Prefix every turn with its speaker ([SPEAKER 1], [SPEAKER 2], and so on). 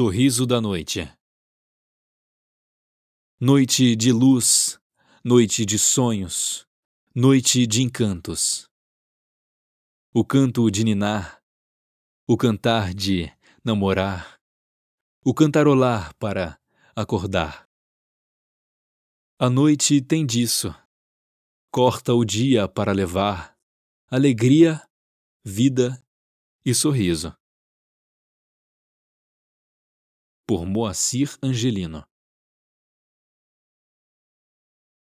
[SPEAKER 1] Sorriso da noite. Noite de luz, noite de sonhos, noite de encantos. O canto de ninar, o cantar de namorar, o cantarolar para acordar. A noite tem disso. Corta o dia para levar alegria, vida e sorriso. Por Moacir Angelino